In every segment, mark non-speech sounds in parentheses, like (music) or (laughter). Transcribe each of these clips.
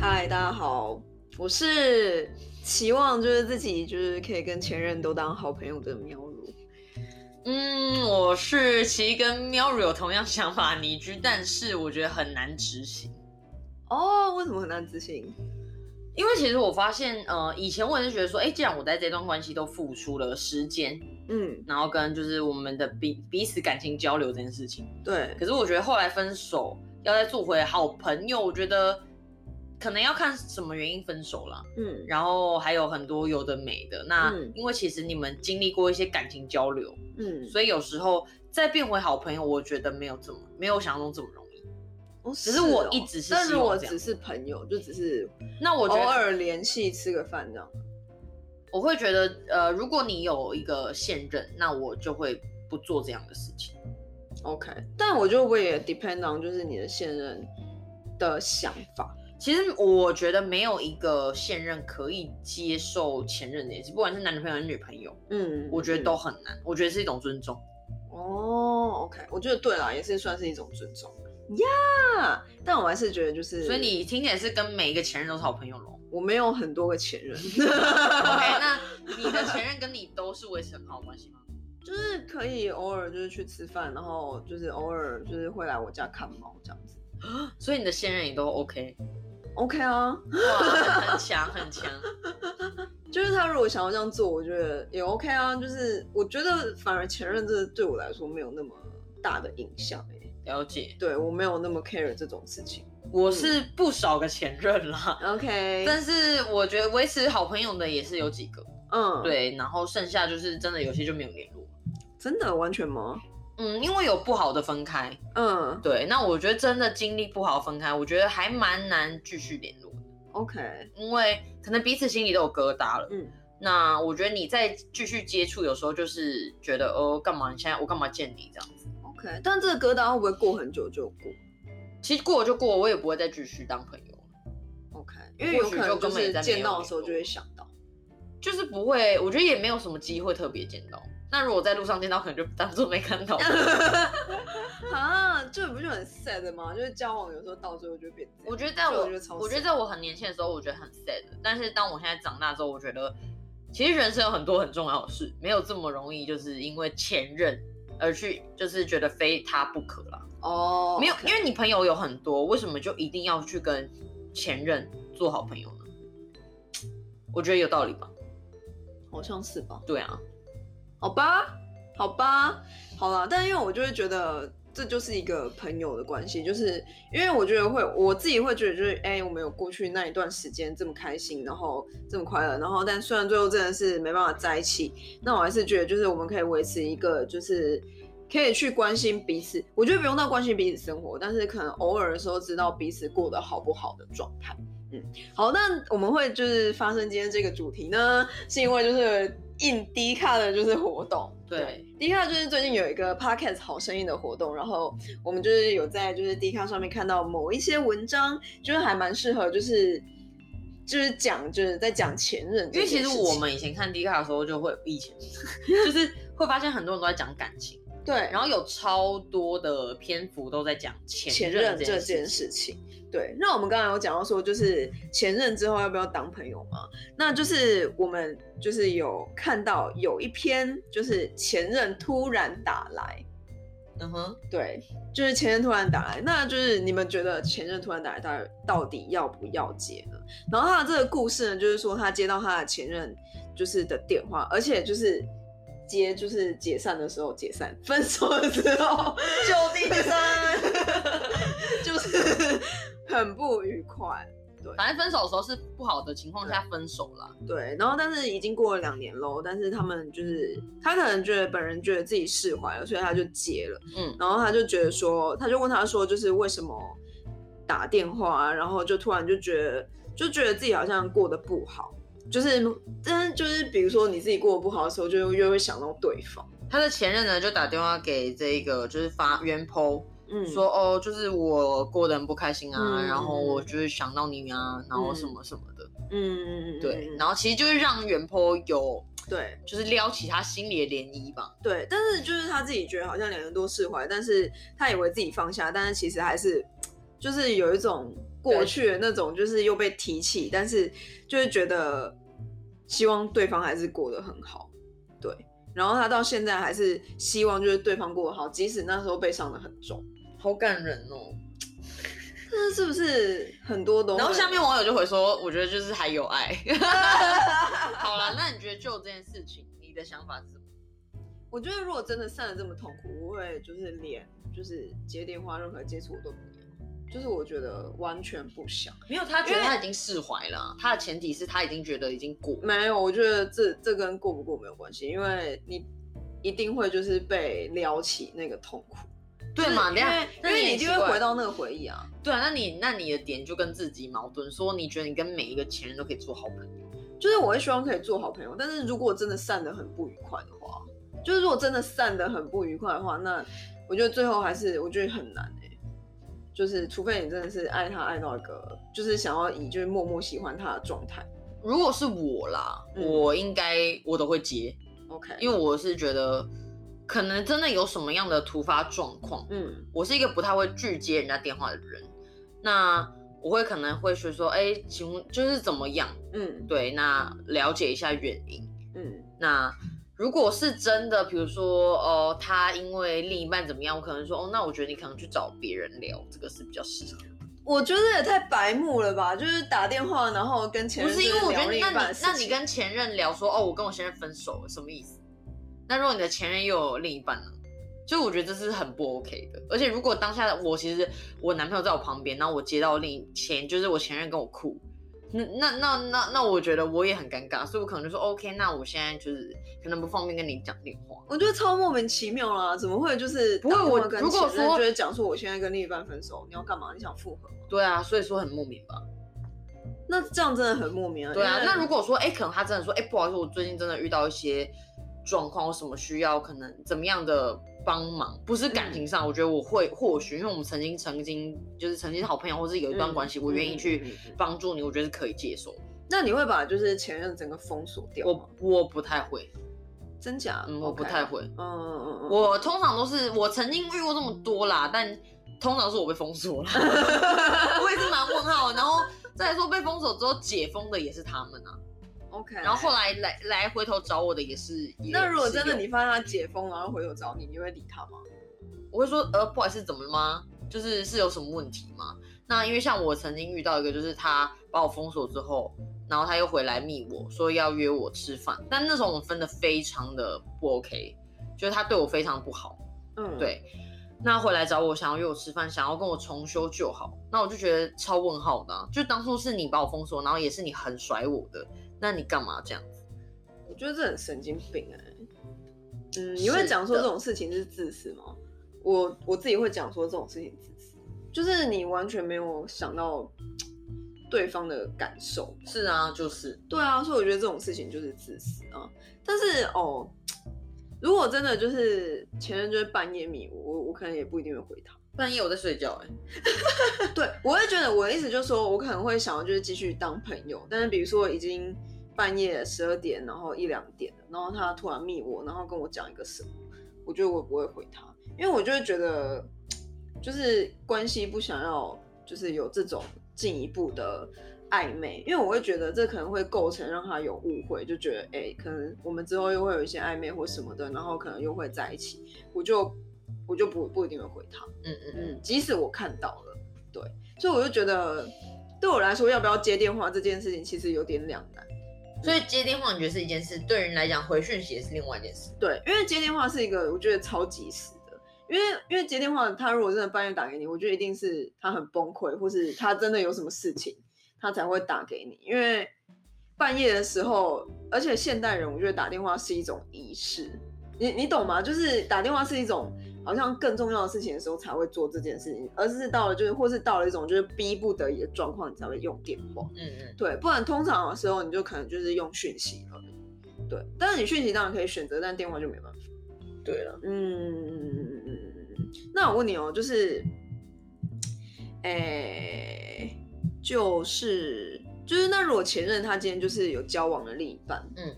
嗨，大家好，我是期望就是自己就是可以跟前任都当好朋友的喵如。嗯，我是其实跟喵如有同样想法的倪居，但是我觉得很难执行。哦，为什么很难执行？因为其实我发现，呃，以前我也是觉得说，哎，既然我在这段关系都付出了时间，嗯，然后跟就是我们的彼彼此感情交流这件事情，对，可是我觉得后来分手要再做回好朋友，我觉得可能要看什么原因分手了。嗯，然后还有很多有的没的。那嗯因为其实你们经历过一些感情交流，嗯，所以有时候再变回好朋友，我觉得没有这么没有想象中这么容易。哦只是我哦一直是但希望这样如果只是朋友，就只是那我偶尔联系吃个饭这样。我会觉得，呃，如果你有一个现任，那我就会不做这样的事情。OK，但我就会也 depend on 就是你的现任的想法。其实我觉得没有一个现任可以接受前任的也是，不管是男女朋友还是女朋友，嗯，我觉得都很难。我觉得是一种尊重。哦，OK，我觉得对啦，也是算是一种尊重呀。但我还是觉得就是，所以你听起来是跟每一个前任都是好朋友喽我没有很多个前任？(laughs) OK，那你的前任跟你都是维持很好的关系吗？(laughs) 就是可以偶尔就是去吃饭，然后就是偶尔就是会来我家看猫这样子。(gasps) 所以你的现任也都 OK，OK 啊，哇，很很强很强。(laughs) 就是他如果想要这样做，我觉得也 OK 啊。就是我觉得反而前任这对我来说没有那么大的影响欸、了解，对我没有那么 care 这种事情。我是不少个前任啦，OK，但是我觉得维持好朋友的也是有几个，嗯，，对，然后剩下就是真的有些就没有联络。真的完全吗？嗯，因为有不好的分开，嗯对，那我觉得真的经历不好分开，我觉得还蛮难继续联络的，，OK，因为可能彼此心里都有疙瘩了。嗯，那我觉得你再继续接触，有时候就是觉得，哦，干嘛？你现在我干嘛见你这样子？OK，但这个疙瘩会不会过很久就过其实过了就过了，我也不会再继续当朋友了，？OK，因为有可能就是见到的时候就会想到。就是不会，我觉得也没有什么机会特别见到。那如果在路上见到，可能就当做没看到。(laughs) 啊，这不就很 sad 吗？就是交往有时候到最后就变。我觉得在我我觉得在我很年轻的时候，我觉得很 sad，但是当我现在长大之后，我觉得其实人生有很多很重要的事，没有这么容易，就是因为前任而去就是觉得非他不可了。哦，没有因为你朋友有很多，为什么就一定要去跟前任做好朋友呢？我觉得有道理吧？好像是吧？对啊，好吧，好吧，好啦。但因为我就会觉得这就是一个朋友的关系，就是因为我觉得会，我自己会觉得就是，哎、我们有过去那一段时间这么开心，然后这么快乐，然后但虽然最后真的是没办法在一起，那我还是觉得就是我们可以维持一个就是。可以去关心彼此，我觉得不用到关心彼此生活，但是可能偶尔的时候知道彼此过得好不好的状态。嗯，好，那我们会就是发生今天这个主题呢，是因为就是应迪卡的就是活动，对，迪卡就是最近有一个 podcast 好声音的活动，然后我们就是有在就是迪卡上面看到某一些文章，就是还蛮适合就是就是讲就是在讲前任因为其实我们以前看 D 卡的时候，就会以前 (laughs) 就是会发现很多人都在讲感情，对，然后有超多的篇幅都在讲前前任任这件件事情。对，那我们刚才有讲到说，就是前任之后要不要当朋友嘛？那就是我们就是有看到有一篇，就是前任突然打来，嗯哼，对，就是前任突然打来，那就是你们觉得前任突然打来，到到底要不要接呢？然后他的这个故事呢，就是说他接到他的前任就是的电话，而且就是接就是解散的时候解散，分手的时候 (laughs) 就地解散，(laughs) 就是很不愉快。对反正分手的时候是不好的情况下分手啦。对，然后但是已经过了两年喽，但是他们就是他可能觉得本人觉得自己释怀了，所以他就接了。嗯，然后他就觉得说，他就问他说，就是为什么打电话啊，然后就突然就觉得就觉得自己好像过得不好，就是但是就是比如说你自己过得不好的时候，就越会想到对方。他的前任呢就打电话给这一个就是发原 po 嗯，说哦，就是我过得很不开心啊，嗯然后我就是想到你啊，然后什么什么的，嗯嗯嗯嗯，对，嗯然后其实就是让原 po 有对就是撩起他心里的涟漪吧。对，但是就是他自己觉得好像两个人都释怀，但是他以为自己放下，但是其实还是就是有一种过去的那种，就是又被提起，但是就是觉得希望对方还是过得很好，对。然后他到现在还是希望就是对方过得好，即使那时候被伤的很重，好感人哦。那是不是很多东西？然后下面网友就会说，我觉得就是还有爱。(laughs) (laughs) 好了，那你觉得就这件事情，你的想法是什么？我觉得如果真的散的这么痛苦，我会就是连就是接电话任何接触我都就是我觉得完全不想。没有，他觉得他已经释怀了。他的前提是他已经觉得已经过。没有，我觉得这这跟过不过没有关系，因为你一定会就是被撩起那个痛苦。对嘛？因为因为你就会回到那个回忆啊。对啊，那你那你的点就跟自己矛盾，说你觉得你跟每一个前任都可以做好朋友，就是我会希望可以做好朋友，但是如果真的散的很不愉快的话。就是如果真的散的很不愉快的话，那我觉得最后还是我觉得很难哎。就是除非你真的是爱他爱到一个，就是想要以就是默默喜欢他的状态。如果是我啦，我应该我都会接，OK，因为我是觉得可能真的有什么样的突发状况，嗯，我是一个不太会拒接人家电话的人，那我会可能会说说，哎，请问就是怎么样？嗯，对，那了解一下原因，嗯，那。如果是真的，比如说，哦，他因为另一半怎么样，我可能说，哦，那我觉得你可能去找别人聊，这个是比较适合。我觉得也太白目了吧，就是打电话，然后跟前任不是因为我觉得那你那你跟前任聊说，哦，我跟我现任分手了，什么意思？那如果你的前任又有另一半呢？就我觉得这是很不 OK 的。而且如果当下的我其实我男朋友在我旁边，然后我接到另前就是我前任跟我哭。那那那那那，我觉得我也很尴尬，所以我可能就说 OK，那我现在就是可能不方便跟你讲电话。我觉得超莫名其妙啦，怎么会就是不会？我如果说觉得讲说我现在跟另一半分手，你要干嘛？你想复合吗？对啊，所以说很莫名吧。那这样真的很莫名啊。对啊，那如果说哎，可能他真的说哎，不好意思，我最近真的遇到一些状况，我什么需要，可能怎么样的？帮忙不是感情上，我觉得我会或许，因为我们曾经曾经就是曾经好朋友，或是有一段关系，我愿意去帮助你，我觉得是可以接受。那你会把就是前任整个封锁掉吗？我我不太会，真假？嗯，我不太会。嗯嗯嗯嗯。我通常都是我曾经遇过这么多啦，但通常是我被封锁了。(laughs) 我也是蛮问号。然后再说被封锁之后解封的也是他们啊。OK，然后后来来来回头找我的也是。那如果真的你发现他解封，然后回头找你，你会理他吗？我会说，呃，不好意思，怎么了吗？就是是有什么问题吗？那因为像我曾经遇到一个，就是他把我封锁之后，然后他又回来密我说要约我吃饭，但那时候我们分的非常的不 OK，就是他对我非常不好。嗯，对。那回来找我，想要约我吃饭，想要跟我重修旧好，那我就觉得超问号的。就当初是你把我封锁，然后也是你很甩我的。那你干嘛这样子？我觉得这很神经病哎。嗯，你会讲说这种事情是自私吗？我我自己会讲说这种事情自私，就是你完全没有想到对方的感受。是啊，就是。对啊，所以我觉得这种事情就是自私啊。但是哦，(tsk) 如果真的就是前任就是半夜迷我，我我可能也不一定会回他。半夜我在睡觉哎。(laughs) 对，我会觉得我的意思就是说，我可能会想要就是继续当朋友，但是比如说已经。半夜十二点，然后一两点然后他突然密我，然后跟我讲一个什么，我觉得我不会回他，因为我就会觉得，就是关系不想要，就是有这种进一步的暧昧，因为我会觉得这可能会构成让他有误会，就觉得哎，可能我们之后又会有一些暧昧或什么的，然后可能又会在一起，我就我就不不一定会回他，嗯嗯嗯，即使我看到了，对，所以我就觉得对我来说，要不要接电话这件事情其实有点两难。所以接电话你觉得是一件事，对人来讲回讯息也是另外一件事。对，因为接电话是一个我觉得超及时的，因为因为接电话，他如果真的半夜打给你，我觉得一定是他很崩溃，或是他真的有什么事情，他才会打给你。因为半夜的时候，而且现代人我觉得打电话是一种仪式，你你懂吗？就是打电话是一种。好像更重要的事情的时候才会做这件事情，而是到了就是或是到了一种就是逼不得已的状况，你才会用电话。嗯嗯，对，不然通常的时候你就可能就是用讯息了。对，但是你讯息当然可以选择，但电话就没办法。对了，嗯嗯嗯嗯嗯。那我问你哦，就是，诶，就是就是那如果前任他今天就是有交往的另一半，嗯，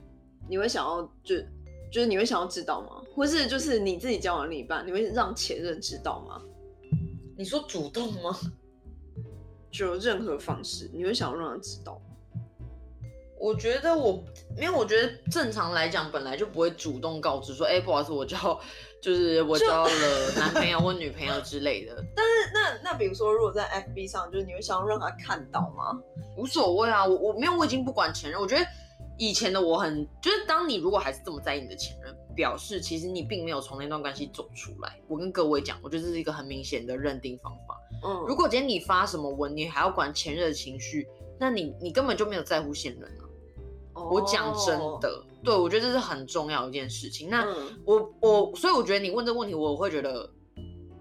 你会想要就？就是你会想要知道吗？或是就是你自己交往另一半，你会让前任知道吗？你说主动吗？就任何方式，你会想要让他知道吗？我觉得我，因为我觉得正常来讲，本来就不会主动告知说，哎、不好意思，我交，就是我交了男朋友或女朋友之类的，(laughs) 但是那那比如说，如果在 FB 上，就是你会想要让他看到吗？无所谓啊。我我没有，我已经不管前任。我觉得以前的我很，就是当你如果还是这么在意你的前任，表示其实你并没有从那段关系走出来。我跟各位讲，我觉得这是一个很明显的认定方法。嗯，如果今天你发什么文，你还要管前任的情绪，那你你根本就没有在乎现任啊。我讲真哦，的，对我觉得这是很重要的一件事情。那、嗯我我，所以我觉得你问这个问题，我会觉得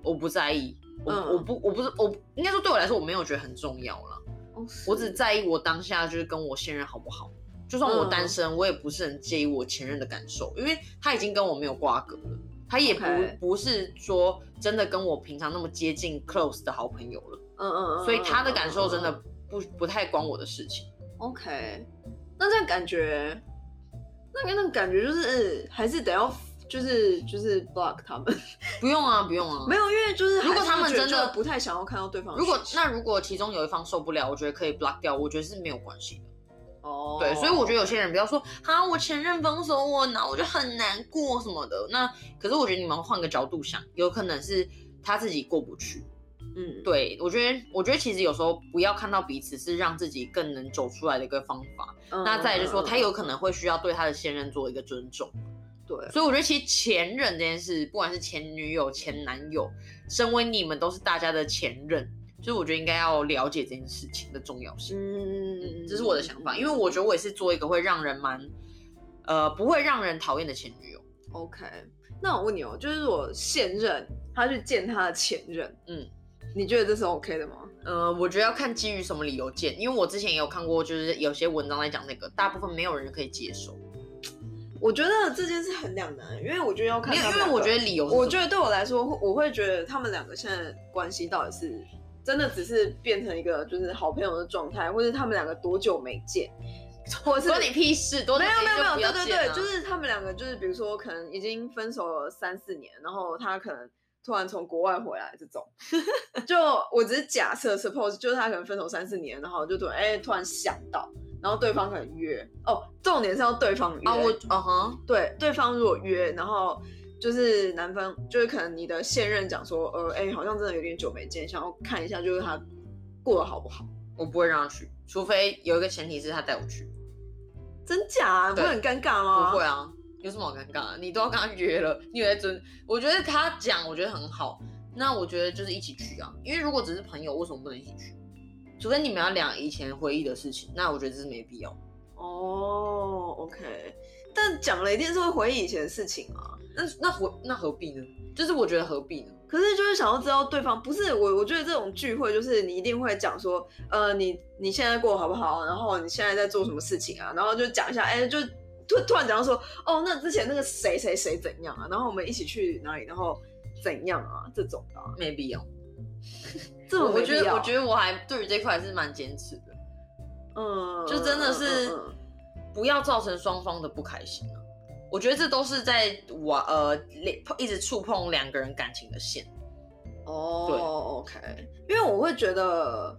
我不在意，我、嗯我不我不是我应该说对我来说我没有觉得很重要了，哦我只在意我当下就是跟我现任好不好。就算我单嗯身，我也不是很介意我前任的感受，因为他已经跟我没有瓜葛了，他也不不是说真的跟我平常那么接近 close 的好朋友了，嗯嗯嗯，所以他的感受真嗯的不不太关我的事情。OK。那这样感觉，那个那个感觉就是，呃还是得要就是就是 block 他们。(laughs) 不用啊，不用啊，没有，因为就是如果他们真的不太想要看到对方如果那如果其中有一方受不了，我觉得可以 block 掉，我觉得是没有关系的。哦，对，所以我觉得有些人不要说啊，我前任分手我，然后我就很难过什么的。那可是我觉得你们换个角度想，有可能是他自己过不去。嗯，对我觉得，我觉得其实有时候不要看到彼此是让自己更能走出来的一个方法。嗯那再来就是说，嗯他有可能会需要对他的现任做一个尊重。对，所以我觉得其实前任这件事，不管是前女友、前男友，身为你们都是大家的前任，就是我觉得应该要了解这件事情的重要性。嗯，这是我的想法，因为我觉得我也是做一个会让人蛮，呃，不会让人讨厌的前女友。OK。那我问你哦，就是我现任他去见他的前任，嗯，你觉得这是 OK 的吗？呃，我觉得要看基于什么理由见，因为我之前也有看过，就是有些文章在讲那个，大部分没有人可以接受，我觉得这件事很两难，因为我觉得要看因为我觉得理由我觉得对我来说，会我会觉得他们两个现在关系到底是真的只是变成一个就是好朋友的状态，或者他们两个多久没见，(laughs) 或者是关你屁事，多没有没有没有，对对对，就是他们两个就是比如说可能已经分手了三四年，然后他可能突然从国外回来这种，(laughs) 就我只是假设 suppose 就是他可能分手三四年，然后就突然哎、突然想到，然后对方可能约。哦，重点是要对方约。啊，我嗯哼，对对方如果约，然后就是男方就是可能你的现任讲说，呃，哎、好像真的有点久没见，想要看一下就是他过得好不好，我不会让他去，除非有一个前提是他带我去，真假、啊？不会很尴尬吗？不会啊，有什么好尴尬的？你都要跟他约了，你有在尊？我觉得他讲，我觉得很好。那我觉得就是一起去啊，因为如果只是朋友，为什么不能一起去？除非你们要聊以前回忆的事情，那我觉得这是没必要。哦，OK，但讲了一定是会回忆以前的事情啊。那那何那何必呢？就是我觉得何必呢？可是就是想要知道对方，不是我，我觉得这种聚会就是你一定会讲说，呃，你你现在过得好不好？然后你现在在做什么事情啊？然后就讲一下，哎、就突突然讲到说，哦，那之前那个谁谁谁怎样啊？然后我们一起去哪里？然后怎样啊？这种的啊、(laughs) 没必要。这种我觉得，我觉得，我还对于这块还是蛮坚持的，嗯，就真的是嗯嗯嗯不要造成双方的不开心啊。我觉得这都是在我呃一直触碰两个人感情的线。哦，OK，因为我会觉得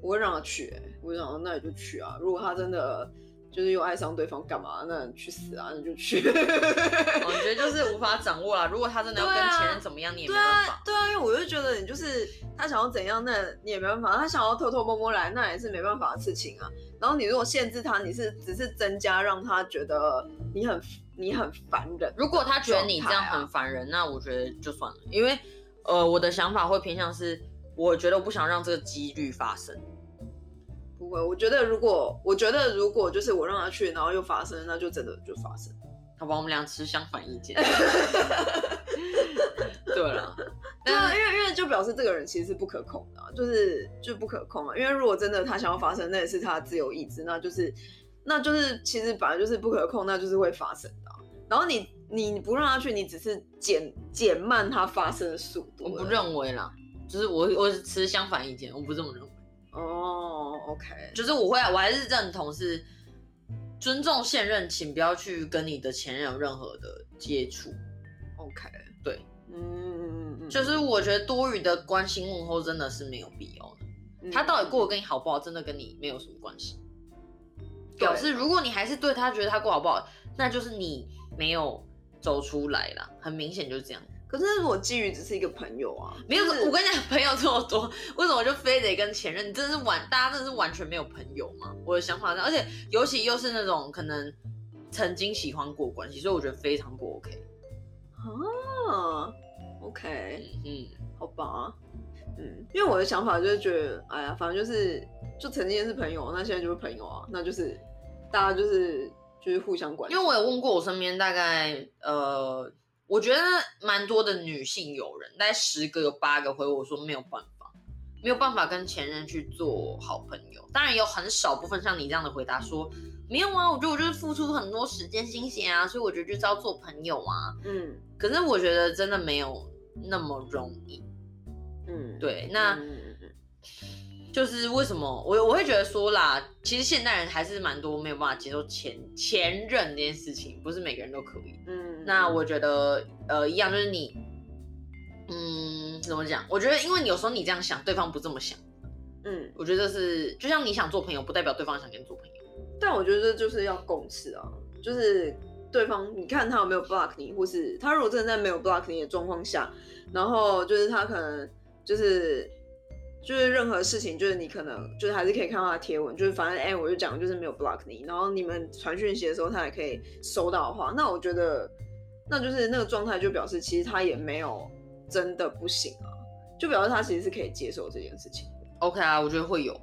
我会让他去、欸，我会想那你就去啊。如果他真的就是又爱上对方，干嘛？那你去死啊！那就去。我觉得就是无法掌握啦。如果他真的要跟前任怎么样，你也没办法，。对啊，因为我就觉得你就是他想要怎样，那你也没办法；他想要偷偷摸摸来，那也是没办法的事情啊。然后你如果限制他，你是只是增加让他觉得你很你很烦人。如果他觉得你这样很烦人，那我觉得就算了，因为呃，我的想法会偏向是，我觉得我不想让这个几率发生。不会，我觉得如果我觉得如果就是我让他去，然后又发生，那就真的就发生。好吧，我们俩持相反意见。对了，对啊，(laughs) 因为因为就表示这个人其实是不可控的啊、就是就不可控啊。因为如果真的他想要发生，那也是他自由意志，那就是那就是其实本来就是不可控，那就是会发生的啊、然后你你不让他去，你只是减减慢他发生的速度。我不认为啦，就是我我是持相反意见，我不这么认为。哦，OK，就是我会，我还是认同是尊重现任，请不要去跟你的前任有任何的接触。OK，对，嗯嗯嗯嗯，就是我觉得多余的关心问候真的是没有必要的。他到底过得嗯跟你好不好，真的跟你没有什么关系。表示如果你还是对他觉得他过好不好，那就是你没有走出来啦，很明显就是这样。可是如果基于只是一个朋友啊，没有，就是我跟你讲，朋友这么多，为什么就非得跟前任？你真的是完，大家真的是完全没有朋友吗？我的想法是，而且尤其又是那种可能曾经喜欢过关系，所以我觉得非常不 OK。啊，OK，嗯，好吧，嗯，因为我的想法就是觉得，哎呀，反正就是就曾经是朋友，那现在就是朋友啊，那就是大家就是就是互相关心，因为我有问过我身边大概呃，我觉得蛮多的女性友人，大概十个有八个回我说没有办法，没有办法跟前任去做好朋友。当然有很少部分像你这样的回答说没有啊，我觉得我就是付出很多时间心血啊，所以我觉得就是要做朋友啊。嗯可是我觉得真的没有那么容易。嗯，对，那就是为什么我我会觉得说啦，其实现代人还是蛮多没有办法接受前前任这件事情，不是每个人都可以。嗯，那我觉得呃一样就是你，嗯，怎么讲？我觉得因为你有时候你这样想，对方不这么想，嗯，我觉得是就像你想做朋友，不代表对方想跟你做朋友。但我觉得这就是要共识啊，就是对方你看他有没有 block 你，或是他如果真的在没有 block 你的状况下，然后就是他可能就是就是任何事情，就是你可能就是还是可以看到他的贴文，就是反正哎、我就讲就是没有 block 你，然后你们传讯息的时候他也可以收到的话，那我觉得那就是那个状态就表示其实他也没有真的不行啊，就表示他其实是可以接受这件事情。OK 啊，我觉得会有，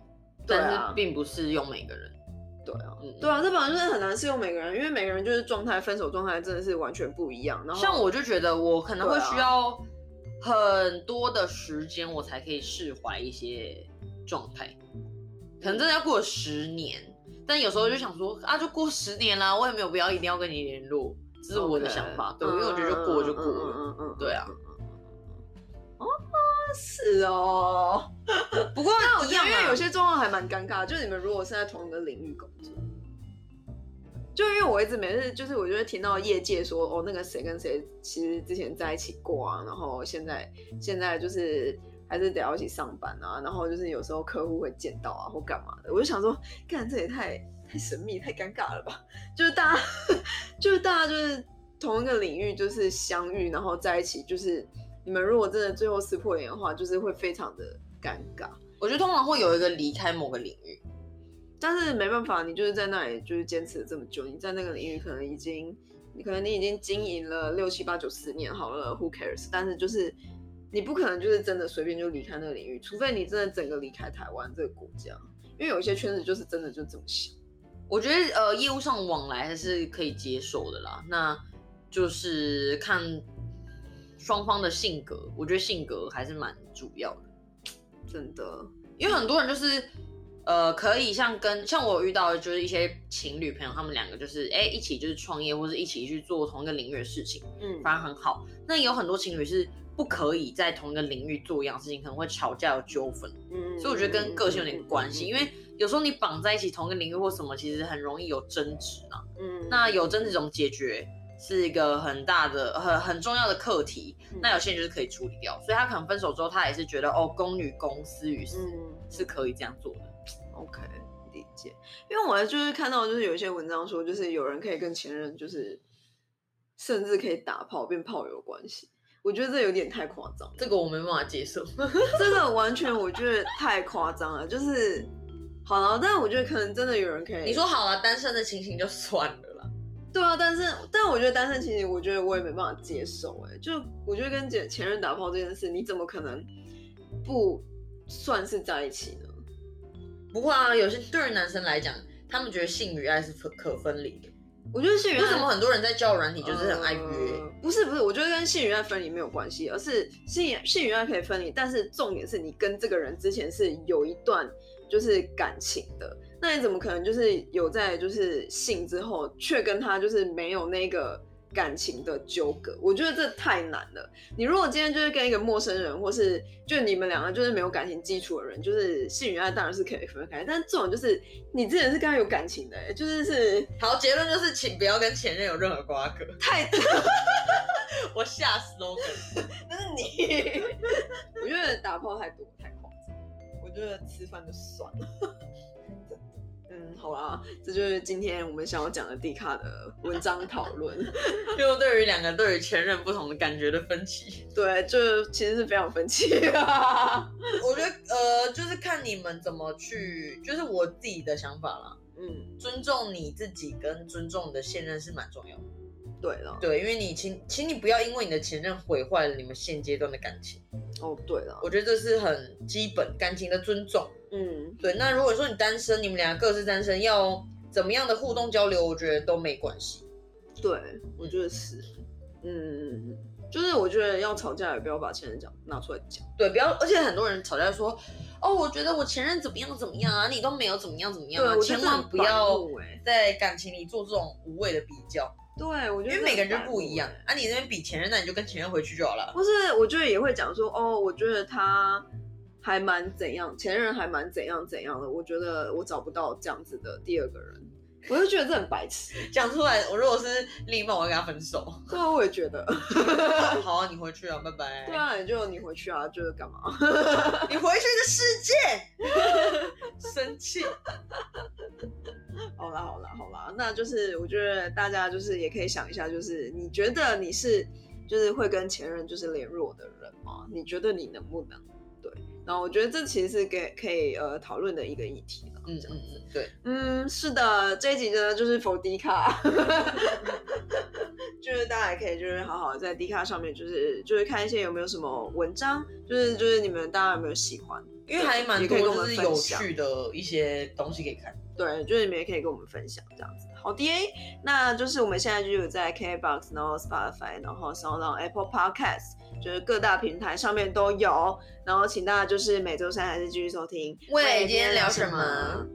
但是并不适用每个人。对啊，嗯，对啊，这本来就是很难适用每个人，因为每个人就是状态，分手状态真的是完全不一样。然后像我就觉得我可能会需要很多的时间，我才可以释怀一些状态，可能真的要过十年。但有时候就想说啊，就过十年啦，我也没有必要一定要跟你联络，这是我的想法。对，嗯因为我觉得就过就过嗯了。嗯嗯，对啊是哦。(laughs) 不过那我一样啊觉得因为有些状况还蛮尴尬，就是你们如果是在同一个领域工作，就因为我一直每次就是我就会听到业界说哦，那个谁跟谁其实之前在一起过啊，然后现在现在就是还是得要一起上班啊，然后就是有时候客户会见到啊或干嘛的，我就想说，干这也太太神秘太尴尬了吧？就是大家 (laughs) 就是大家就是同一个领域就是相遇，然后在一起，就是你们如果真的最后撕破脸的话，就是会非常的尴尬。我觉得通常会有一个离开某个领域，但是没办法，你就是在那里就是坚持了这么久，你在那个领域可能已经，你可能你已经经营了六七八九十年好了，Who cares？但是就是你不可能就是真的随便就离开那个领域，除非你真的整个离开台湾这个国家，因为有一些圈子就是真的就这么想。我觉得呃业务上往来还是可以接受的啦。那就是看双方的性格，我觉得性格还是蛮主要的。真的，因为很多人就是呃，可以像跟像我遇到的就是一些情侣朋友，他们两个就是哎、一起就是创业，或是一起去做同一个领域的事情，嗯，反而很好。那有很多情侣是不可以在同一个领域做一样事情，可能会吵架有纠纷。嗯所以我觉得跟个性有点关系，因为有时候你绑在一起同一个领域或什么，其实很容易有争执啊。嗯那有争执怎么解决？是一个很大的、很很重要的课题。嗯那有些人就是可以处理掉，所以他可能分手之后，他也是觉得哦，公与公，私与私，嗯是可以这样做的。OK 理解，因为我就是看到就是有一些文章说，就是有人可以跟前任就是甚至可以打炮变炮友关系，我觉得这有点太夸张。这个我没办法接受。(laughs) 这个完全我觉得太夸张了，就是好了，但我觉得可能真的有人可以。你说好了，单身的情形就算了啦。对啊，但是但我觉得单身情形我觉得我也没办法接受、哎，就我觉得跟前前任打炮这件事，你怎么可能不算是在一起呢？不会啊，有些对于男生来讲，他们觉得性与爱是可可分离的。我觉得性与爱为什么很多人在交友软体就是很爱约？呃不是不是，我觉得跟性与爱分离没有关系，而是性性与爱可以分离，但是重点是你跟这个人之前是有一段就是感情的，那你怎么可能就是有在就是性之后，却跟他就是没有那个感情的纠葛？我觉得这太难了。你如果今天就是跟一个陌生人，或是就你们两个就是没有感情基础的人，就是性与爱当然是可以分开，但是这种就是你之前是跟他有感情的、欸，就是是好，结论就是，请不要跟前任有任何瓜葛。太。(laughs) 我吓 slogan。(laughs) 那是你。(laughs) 我觉得打炮太多太夸张，我觉得吃饭就算了。好啦，这就是今天我们想要讲的迪卡的文章讨论。(laughs) 就对于两个对于前任不同的感觉的分歧，对，就其实是非常分歧。我觉得呃，就是看你们怎么去，就是我自己的想法啦。嗯，尊重你自己跟尊重你的现任是蛮重要的。对了，对，因为你请，请你不要因为你的前任毁坏了你们现阶段的感情。哦，对了，我觉得这是很基本感情的尊重。嗯，对，那如果说你单身，你们俩各自单身，要怎么样的互动交流，我觉得都没关系。对，我觉得是，嗯，就是我觉得要吵架也不要把前任讲拿出来讲。对，不要，而且很多人吵架说，哦，我觉得我前任怎么样怎么样啊，你都没有怎么样怎么样啊，千万不要在感情里做这种无谓的比较，对，我觉得因为每个人就不一样欸。啊。你那边比前任，那你就跟前任回去就好了。不是我觉得也会讲说，哦，我觉得他还蛮怎样，前任还蛮怎样怎样的，我觉得我找不到这样子的第二个人，我就觉得这很白痴。讲出来，我如果是另一半，我会跟他分手。对啊，我也觉得。好啊，你回去啊，拜拜。对，啊，你就你回去啊，就是干嘛？(laughs) 你回去的世界，(laughs) 生气。好啦好啦好啦，那就是我觉得大家就是也可以想一下，就是你觉得你是就是会跟前任就是联络的人吗？你觉得你能不能？对，然后我觉得这其实是给可以呃讨论的一个议题了。嗯嗯这样子。嗯，对，嗯，是的，这一集呢就是否迪卡，(laughs) 就是大家也可以就是好好在迪卡上面就是就是看一些有没有什么文章，就是就是你们大家有没有喜欢？因为还蛮多就是有趣的一些东西可以看。对，就是你们也可以跟我们分享这样子。好的，那就是我们现在就有在 KBox，然后 Spotify，然后 s o u n Apple Podcast，就是各大平台上面都有。然后请大家就是每周三还是继续收听。喂今天聊什么